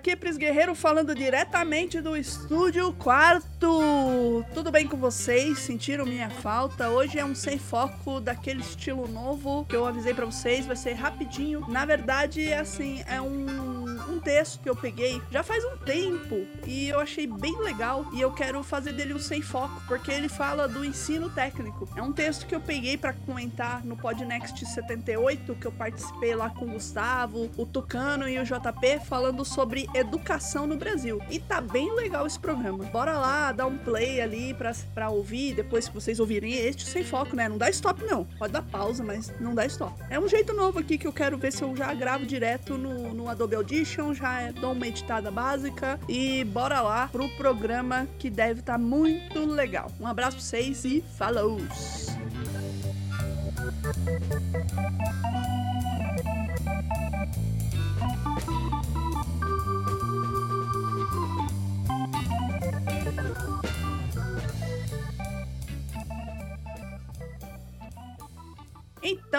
Aqui é Pris Guerreiro falando diretamente do estúdio quarto. Tudo bem com vocês? Sentiram minha falta? Hoje é um sem foco daquele estilo novo que eu avisei para vocês. Vai ser rapidinho. Na verdade, assim, é um um texto que eu peguei já faz um tempo e eu achei bem legal e eu quero fazer dele um sem foco, porque ele fala do ensino técnico. É um texto que eu peguei para comentar no Podnext 78, que eu participei lá com o Gustavo, o Tucano e o JP falando sobre educação no Brasil. E tá bem legal esse programa. Bora lá, dar um play ali pra, pra ouvir, depois que vocês ouvirem este sem foco, né? Não dá stop não. Pode dar pausa, mas não dá stop. É um jeito novo aqui que eu quero ver se eu já gravo direto no, no Adobe Audition já é, dou uma editada básica e bora lá pro programa que deve tá muito legal. Um abraço pra vocês e falou!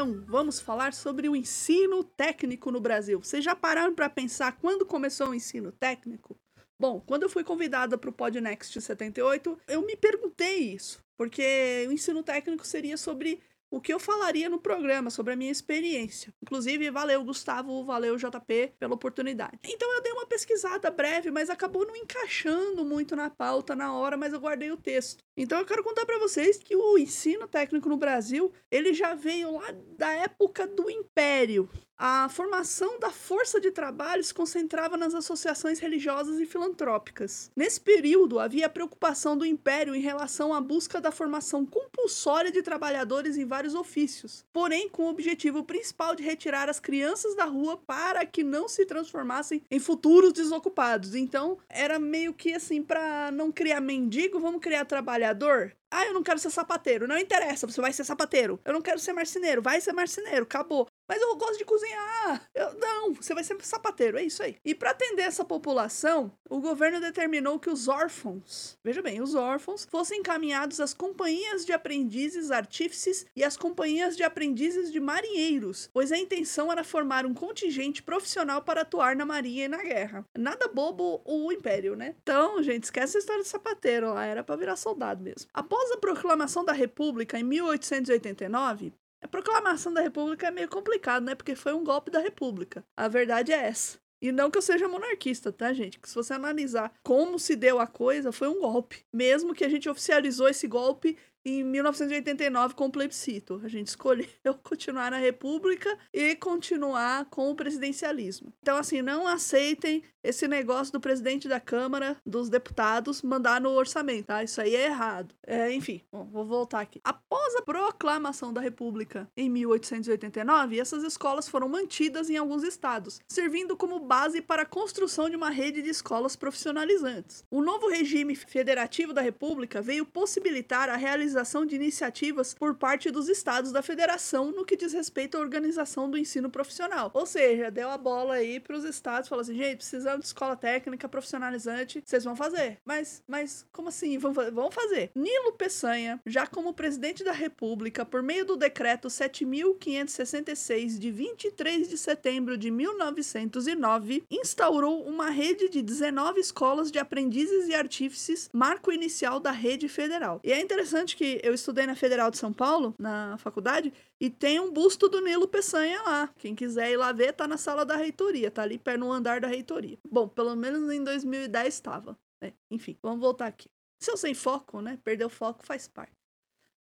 Então, vamos falar sobre o ensino técnico no Brasil. Vocês já pararam para pensar quando começou o ensino técnico? Bom, quando eu fui convidada para o Podnext 78, eu me perguntei isso, porque o ensino técnico seria sobre o que eu falaria no programa sobre a minha experiência. Inclusive, valeu, Gustavo, valeu, JP, pela oportunidade. Então, eu dei uma pesquisada breve, mas acabou não encaixando muito na pauta na hora, mas eu guardei o texto. Então, eu quero contar para vocês que o ensino técnico no Brasil, ele já veio lá da época do Império a formação da força de trabalho se concentrava nas associações religiosas e filantrópicas. Nesse período, havia a preocupação do Império em relação à busca da formação compulsória de trabalhadores em vários ofícios, porém com o objetivo principal de retirar as crianças da rua para que não se transformassem em futuros desocupados. Então, era meio que assim, para não criar mendigo, vamos criar trabalhador? Ah, eu não quero ser sapateiro. Não interessa, você vai ser sapateiro. Eu não quero ser marceneiro. Vai ser marceneiro. Acabou. Mas eu gosto de cozinhar. Eu, não, você vai ser sapateiro, é isso aí. E para atender essa população, o governo determinou que os órfãos, veja bem, os órfãos, fossem encaminhados às companhias de aprendizes artífices e às companhias de aprendizes de marinheiros, pois a intenção era formar um contingente profissional para atuar na marinha e na guerra. Nada bobo o império, né? Então, gente, esquece a história de sapateiro lá, era para virar soldado mesmo. Após a proclamação da República em 1889, a proclamação da República é meio complicado, né? Porque foi um golpe da República. A verdade é essa. E não que eu seja monarquista, tá, gente? Que se você analisar como se deu a coisa, foi um golpe. Mesmo que a gente oficializou esse golpe em 1989 com o plebiscito. A gente escolheu continuar na República e continuar com o presidencialismo. Então, assim, não aceitem esse negócio do presidente da Câmara, dos deputados, mandar no orçamento, tá? Isso aí é errado. É, enfim, bom, vou voltar aqui. Após a proclamação da República em 1889, essas escolas foram mantidas em alguns estados, servindo como base para a construção de uma rede de escolas profissionalizantes. O novo regime federativo da República veio possibilitar a realização realização de iniciativas por parte dos estados da federação no que diz respeito à organização do ensino profissional. Ou seja, deu a bola aí para os estados, falou assim: gente, precisamos de escola técnica profissionalizante, vocês vão fazer. Mas, mas como assim? Vão, vão fazer. Nilo Peçanha, já como presidente da República, por meio do decreto 7566 de 23 de setembro de 1909, instaurou uma rede de 19 escolas de aprendizes e artífices, marco inicial da rede federal. E é interessante que que eu estudei na Federal de São Paulo, na faculdade, e tem um busto do Nilo Peçanha lá. Quem quiser ir lá ver, tá na sala da reitoria, tá ali perto no andar da reitoria. Bom, pelo menos em 2010 estava. Né? Enfim, vamos voltar aqui. Se eu sem foco, né? Perder o foco faz parte.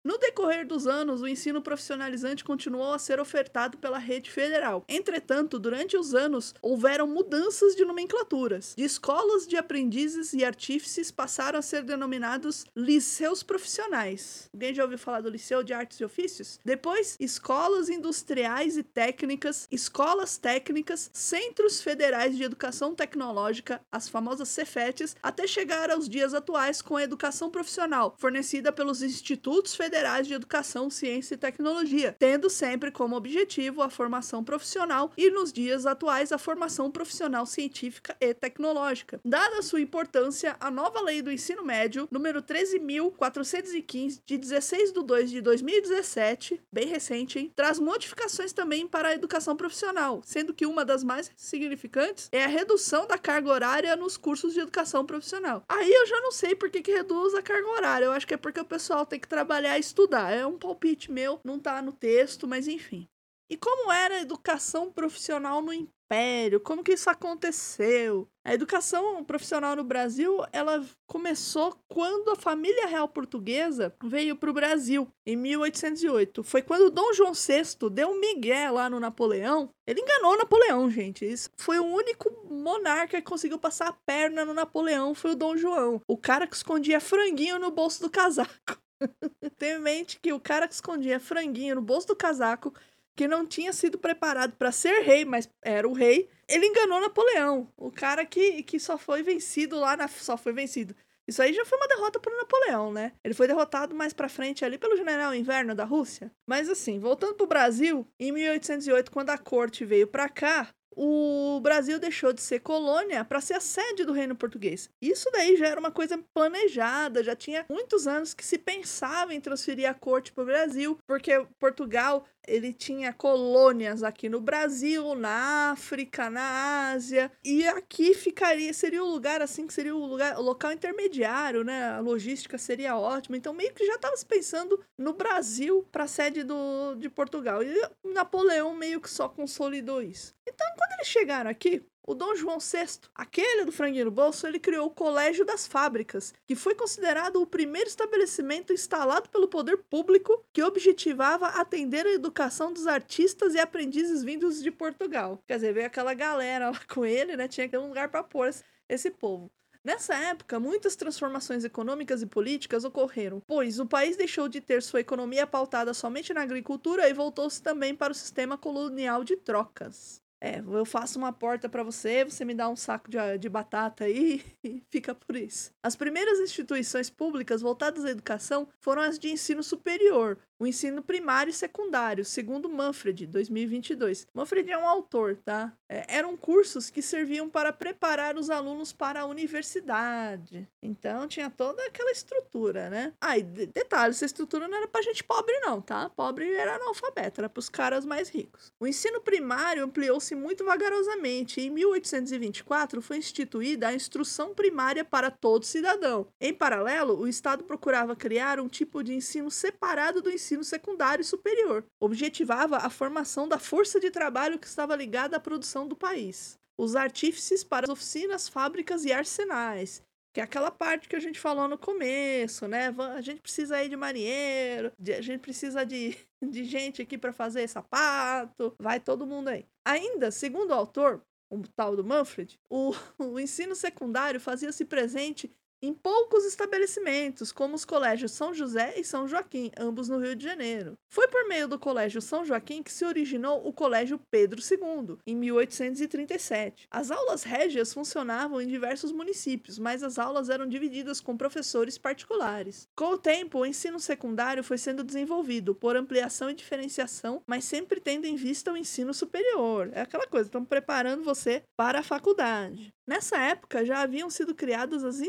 No decorrer dos anos, o ensino profissionalizante continuou a ser ofertado pela rede federal. Entretanto, durante os anos, houveram mudanças de nomenclaturas. De escolas de aprendizes e artífices passaram a ser denominados liceus profissionais. Alguém já ouviu falar do Liceu de Artes e Ofícios? Depois, escolas industriais e técnicas, escolas técnicas, centros federais de educação tecnológica, as famosas Cefetes, até chegar aos dias atuais com a educação profissional, fornecida pelos institutos federais federais de educação, ciência e tecnologia, tendo sempre como objetivo a formação profissional e, nos dias atuais, a formação profissional científica e tecnológica. Dada sua importância, a nova lei do ensino médio, número 13.415, de 16 de 2 de 2017, bem recente, hein, traz modificações também para a educação profissional, sendo que uma das mais significantes é a redução da carga horária nos cursos de educação profissional. Aí eu já não sei por que, que reduz a carga horária, eu acho que é porque o pessoal tem que trabalhar estudar. É um palpite meu, não tá no texto, mas enfim. E como era a educação profissional no Império? Como que isso aconteceu? A educação profissional no Brasil, ela começou quando a família real portuguesa veio para o Brasil, em 1808. Foi quando Dom João VI deu um migué lá no Napoleão. Ele enganou Napoleão, gente. Isso foi o único monarca que conseguiu passar a perna no Napoleão, foi o Dom João. O cara que escondia franguinho no bolso do casaco. Tenha em mente que o cara que escondia franguinho no bolso do casaco que não tinha sido preparado para ser rei, mas era o rei, ele enganou Napoleão, o cara que, que só foi vencido lá na só foi vencido. Isso aí já foi uma derrota para Napoleão, né? Ele foi derrotado mais para frente ali pelo general Inverno da Rússia. Mas assim, voltando pro Brasil, em 1808, quando a corte veio para cá, o Brasil deixou de ser colônia para ser a sede do reino português. Isso daí já era uma coisa planejada, já tinha muitos anos que se pensava em transferir a corte para o Brasil, porque Portugal ele tinha colônias aqui no Brasil, na África, na Ásia, e aqui ficaria, seria o lugar assim que seria o lugar, o local intermediário, né? A logística seria ótima. Então meio que já estava se pensando no Brasil para sede do de Portugal. E Napoleão meio que só consolidou isso. Então, quando eles chegaram aqui, o Dom João VI, aquele do franguinho no bolso, ele criou o Colégio das Fábricas, que foi considerado o primeiro estabelecimento instalado pelo poder público que objetivava atender a educação dos artistas e aprendizes vindos de Portugal. Quer dizer, veio aquela galera lá com ele, né? Tinha que ter um lugar para pôr esse povo. Nessa época, muitas transformações econômicas e políticas ocorreram, pois o país deixou de ter sua economia pautada somente na agricultura e voltou-se também para o sistema colonial de trocas. É, eu faço uma porta para você, você me dá um saco de, de batata aí e fica por isso. As primeiras instituições públicas voltadas à educação foram as de ensino superior, o ensino primário e secundário, segundo Manfred, 2022. Manfred é um autor, tá? É, eram cursos que serviam para preparar os alunos para a universidade. Então tinha toda aquela estrutura, né? Ah, e detalhe, essa estrutura não era para gente pobre não, tá? Pobre era analfabeto, era para os caras mais ricos. O ensino primário ampliou-se muito vagarosamente e em 1824 foi instituída a instrução primária para todo cidadão. Em paralelo, o Estado procurava criar um tipo de ensino separado do ensino ensino secundário e superior. Objetivava a formação da força de trabalho que estava ligada à produção do país. Os artífices para as oficinas, fábricas e arsenais, que é aquela parte que a gente falou no começo, né? A gente precisa aí de marinheiro, a gente precisa de, de gente aqui para fazer sapato, vai todo mundo aí. Ainda, segundo o autor, o tal do Manfred, o, o ensino secundário fazia-se presente em poucos estabelecimentos, como os colégios São José e São Joaquim, ambos no Rio de Janeiro. Foi por meio do Colégio São Joaquim que se originou o Colégio Pedro II, em 1837. As aulas régias funcionavam em diversos municípios, mas as aulas eram divididas com professores particulares. Com o tempo, o ensino secundário foi sendo desenvolvido por ampliação e diferenciação, mas sempre tendo em vista o ensino superior. É aquela coisa, estão preparando você para a faculdade. Nessa época já haviam sido criadas as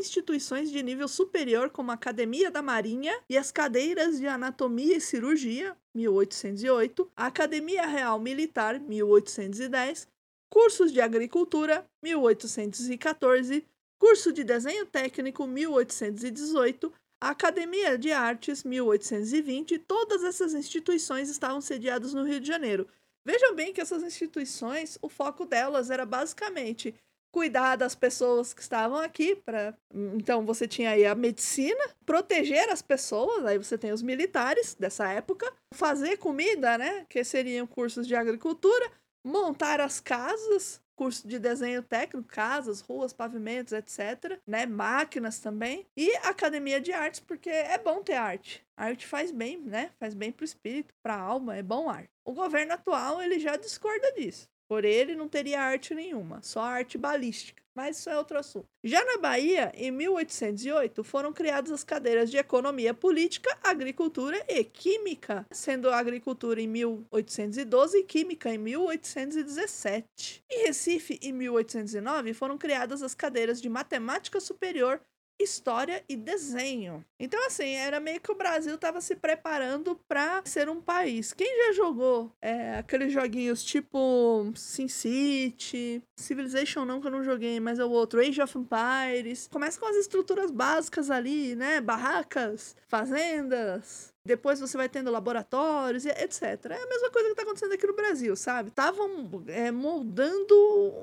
instituições de nível superior, como a Academia da Marinha e as cadeiras de Anatomia e Cirurgia, 1808, a Academia Real Militar, 1810, cursos de Agricultura, 1814, curso de Desenho Técnico, 1818, a Academia de Artes, 1820, todas essas instituições estavam sediadas no Rio de Janeiro. Vejam bem que essas instituições, o foco delas era basicamente cuidar das pessoas que estavam aqui para então você tinha aí a medicina proteger as pessoas aí você tem os militares dessa época fazer comida né que seriam cursos de agricultura montar as casas curso de desenho técnico casas ruas pavimentos etc né máquinas também e academia de artes porque é bom ter arte. A arte faz bem né faz bem para o espírito para a alma é bom arte. O governo atual ele já discorda disso por ele, não teria arte nenhuma, só arte balística. Mas isso é outro assunto. Já na Bahia, em 1808, foram criadas as cadeiras de Economia Política, Agricultura e Química, sendo Agricultura em 1812 e Química em 1817. Em Recife, em 1809, foram criadas as cadeiras de Matemática Superior, história e desenho. Então, assim, era meio que o Brasil estava se preparando para ser um país. Quem já jogou é, aqueles joguinhos tipo SimCity, Civilization não, que eu não joguei, mas é o outro, Age of Empires. Começa com as estruturas básicas ali, né? Barracas, fazendas, depois você vai tendo laboratórios, etc. É a mesma coisa que está acontecendo aqui no Brasil, sabe? Estavam é, moldando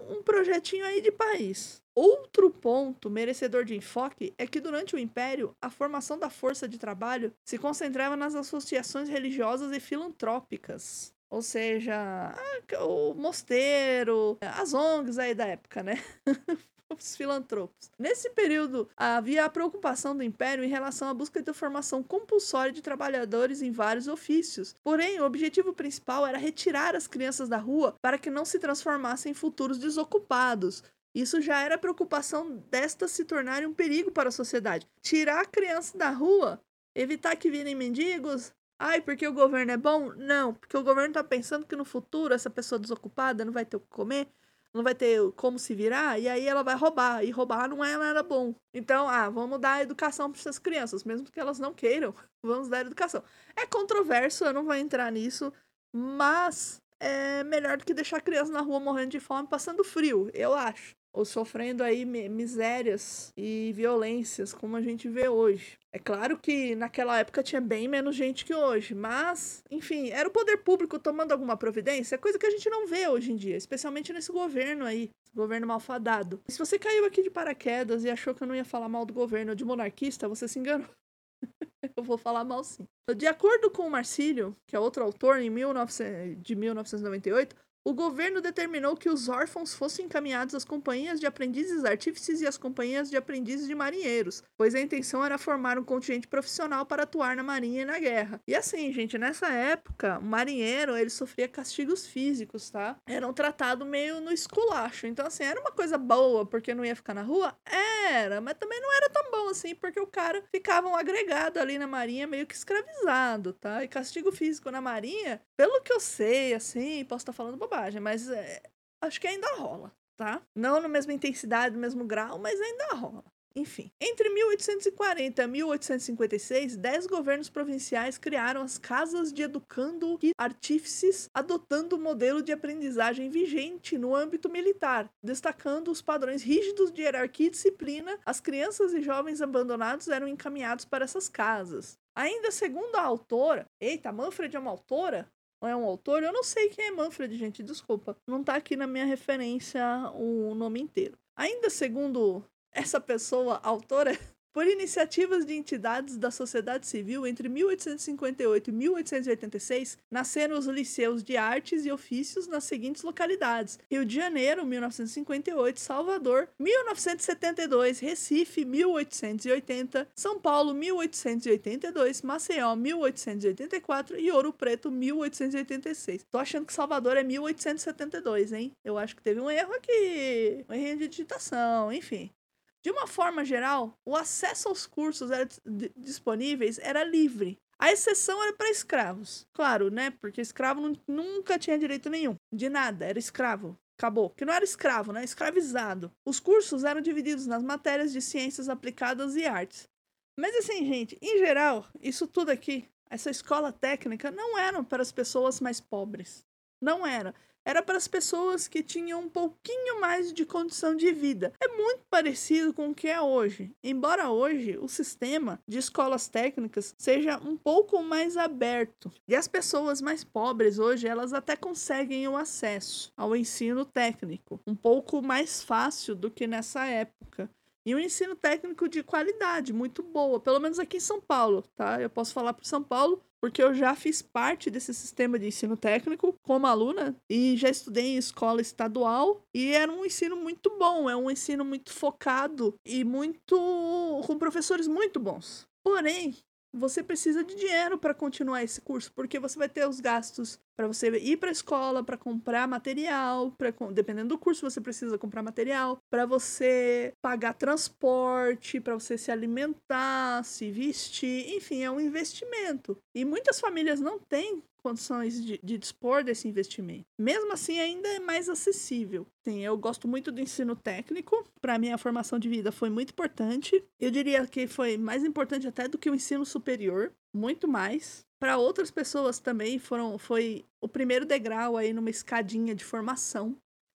um projetinho aí de país. Outro ponto merecedor de enfoque é que durante o Império, a formação da força de trabalho se concentrava nas associações religiosas e filantrópicas. Ou seja, o mosteiro, as ONGs aí da época, né? os filantropos. Nesse período, havia a preocupação do Império em relação à busca de formação compulsória de trabalhadores em vários ofícios. Porém, o objetivo principal era retirar as crianças da rua para que não se transformassem em futuros desocupados. Isso já era preocupação destas se tornarem um perigo para a sociedade. Tirar a criança da rua, evitar que virem mendigos. Ai, porque o governo é bom? Não, porque o governo está pensando que no futuro essa pessoa desocupada não vai ter o que comer não vai ter como se virar, e aí ela vai roubar, e roubar não é nada bom. Então, ah, vamos dar educação para essas crianças, mesmo que elas não queiram, vamos dar educação. É controverso, eu não vou entrar nisso, mas é melhor do que deixar a criança na rua morrendo de fome, passando frio, eu acho ou sofrendo aí misérias e violências, como a gente vê hoje. É claro que naquela época tinha bem menos gente que hoje, mas, enfim, era o poder público tomando alguma providência, coisa que a gente não vê hoje em dia, especialmente nesse governo aí, governo malfadado. Se você caiu aqui de paraquedas e achou que eu não ia falar mal do governo de monarquista, você se enganou. eu vou falar mal sim. De acordo com o Marcílio, que é outro autor em 19... de 1998, o governo determinou que os órfãos fossem encaminhados às companhias de aprendizes artífices e às companhias de aprendizes de marinheiros, pois a intenção era formar um contingente profissional para atuar na marinha e na guerra. E assim, gente, nessa época, o marinheiro, ele sofria castigos físicos, tá? Era um tratado meio no esculacho. Então, assim, era uma coisa boa porque não ia ficar na rua? Era, mas também não era tão bom assim, porque o cara ficava um agregado ali na marinha meio que escravizado, tá? E castigo físico na marinha, pelo que eu sei, assim, posso estar falando bobagem mas é, acho que ainda rola, tá? Não na mesma intensidade, no mesmo grau, mas ainda rola. Enfim, entre 1840 e 1856, dez governos provinciais criaram as casas de educando e artífices, adotando o modelo de aprendizagem vigente no âmbito militar, destacando os padrões rígidos de hierarquia e disciplina. As crianças e jovens abandonados eram encaminhados para essas casas. Ainda segundo a autora, eita, Manfred é uma autora? É um autor, eu não sei quem é Manfred, gente, desculpa. Não tá aqui na minha referência o nome inteiro. Ainda segundo essa pessoa, autora, por iniciativas de entidades da sociedade civil, entre 1858 e 1886, nasceram os liceus de artes e ofícios nas seguintes localidades: Rio de Janeiro, 1958, Salvador, 1972, Recife, 1880, São Paulo, 1882, Maceió, 1884 e Ouro Preto, 1886. Tô achando que Salvador é 1872, hein? Eu acho que teve um erro aqui, um erro de digitação, enfim. De uma forma geral, o acesso aos cursos era disponíveis era livre. A exceção era para escravos. Claro, né? Porque escravo nunca tinha direito nenhum. De nada, era escravo. Acabou. Que não era escravo, né? Escravizado. Os cursos eram divididos nas matérias de ciências aplicadas e artes. Mas assim, gente, em geral, isso tudo aqui, essa escola técnica, não eram para as pessoas mais pobres. Não era era para as pessoas que tinham um pouquinho mais de condição de vida. É muito parecido com o que é hoje. Embora hoje o sistema de escolas técnicas seja um pouco mais aberto. E as pessoas mais pobres hoje, elas até conseguem o acesso ao ensino técnico um pouco mais fácil do que nessa época. E um ensino técnico de qualidade, muito boa, pelo menos aqui em São Paulo, tá? Eu posso falar para São Paulo porque eu já fiz parte desse sistema de ensino técnico como aluna e já estudei em escola estadual e era um ensino muito bom, é um ensino muito focado e muito com professores muito bons. Porém, você precisa de dinheiro para continuar esse curso, porque você vai ter os gastos para você ir para a escola, para comprar material, para dependendo do curso você precisa comprar material, para você pagar transporte, para você se alimentar, se vestir, enfim, é um investimento. E muitas famílias não têm condições de, de, dispor desse investimento. Mesmo assim, ainda é mais acessível. Sim, eu gosto muito do ensino técnico. Para mim, a formação de vida foi muito importante. Eu diria que foi mais importante até do que o ensino superior, muito mais para outras pessoas também foram foi o primeiro degrau aí numa escadinha de formação.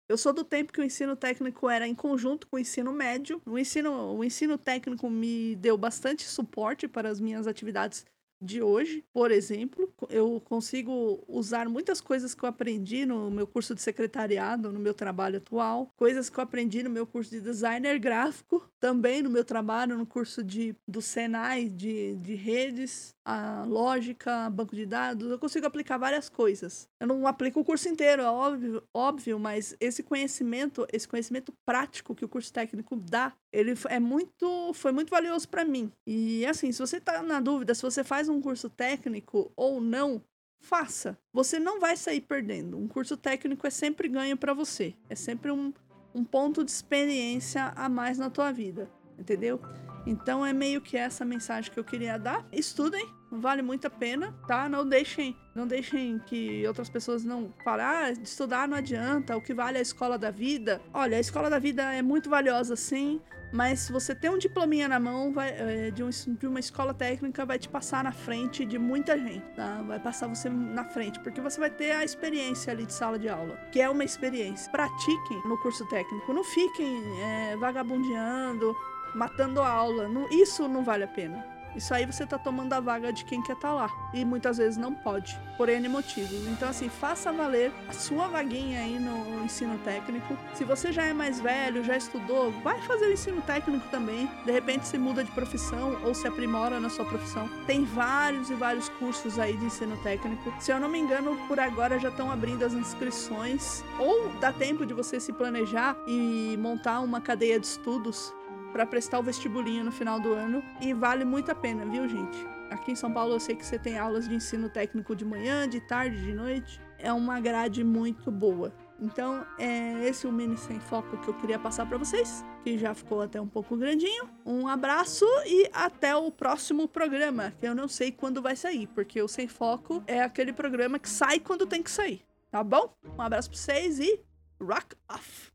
Eu sou do tempo que o ensino técnico era em conjunto com o ensino médio. O ensino, o ensino técnico me deu bastante suporte para as minhas atividades de hoje, por exemplo, eu consigo usar muitas coisas que eu aprendi no meu curso de secretariado, no meu trabalho atual, coisas que eu aprendi no meu curso de designer gráfico, também no meu trabalho no curso de, do Senai, de, de redes, a lógica, banco de dados, eu consigo aplicar várias coisas. Eu não aplico o curso inteiro, é óbvio, óbvio, mas esse conhecimento, esse conhecimento prático que o curso técnico dá, ele é muito, foi muito valioso para mim. E assim, se você tá na dúvida se você faz um curso técnico ou não, faça. Você não vai sair perdendo. Um curso técnico é sempre ganho para você. É sempre um, um ponto de experiência a mais na tua vida, entendeu? Então é meio que essa mensagem que eu queria dar. Estudem, vale muito a pena, tá? Não deixem, não deixem que outras pessoas não falem, ah, estudar não adianta, o que vale é a escola da vida. Olha, a escola da vida é muito valiosa sim, mas se você tem um diplominha na mão vai, é, de, um, de, uma escola técnica, vai te passar na frente de muita gente, tá? Vai passar você na frente, porque você vai ter a experiência ali de sala de aula, que é uma experiência. Pratiquem no curso técnico, não fiquem é, vagabundeando, matando a aula. Isso não vale a pena. Isso aí você tá tomando a vaga de quem quer estar tá lá. E muitas vezes não pode, por N motivos. Então, assim, faça valer a sua vaguinha aí no ensino técnico. Se você já é mais velho, já estudou, vai fazer o ensino técnico também. De repente se muda de profissão ou se aprimora na sua profissão. Tem vários e vários cursos aí de ensino técnico. Se eu não me engano, por agora já estão abrindo as inscrições. Ou dá tempo de você se planejar e montar uma cadeia de estudos para prestar o vestibulinho no final do ano e vale muito a pena, viu, gente? Aqui em São Paulo eu sei que você tem aulas de ensino técnico de manhã, de tarde, de noite. É uma grade muito boa. Então, é esse o mini sem foco que eu queria passar para vocês, que já ficou até um pouco grandinho. Um abraço e até o próximo programa, que eu não sei quando vai sair, porque o sem foco é aquele programa que sai quando tem que sair, tá bom? Um abraço para vocês e rock off.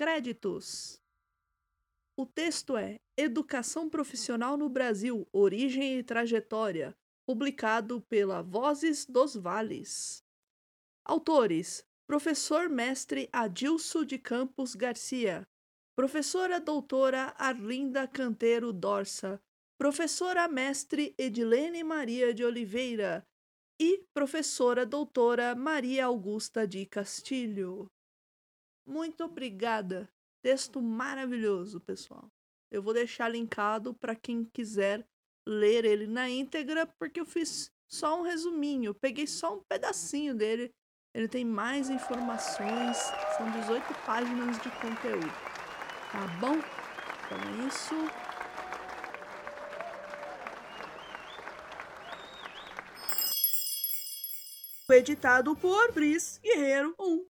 Créditos. O texto é Educação Profissional no Brasil: Origem e Trajetória, publicado pela Vozes dos Vales. Autores: Professor Mestre Adilson de Campos Garcia, Professora Doutora Arlinda Canteiro Dorsa, Professora Mestre Edilene Maria de Oliveira e Professora Doutora Maria Augusta de Castilho. Muito obrigada. Texto maravilhoso, pessoal. Eu vou deixar linkado para quem quiser ler ele na íntegra, porque eu fiz só um resuminho, peguei só um pedacinho dele. Ele tem mais informações, são 18 páginas de conteúdo. Tá bom? Então é isso. Editado por Bris Guerreiro 1.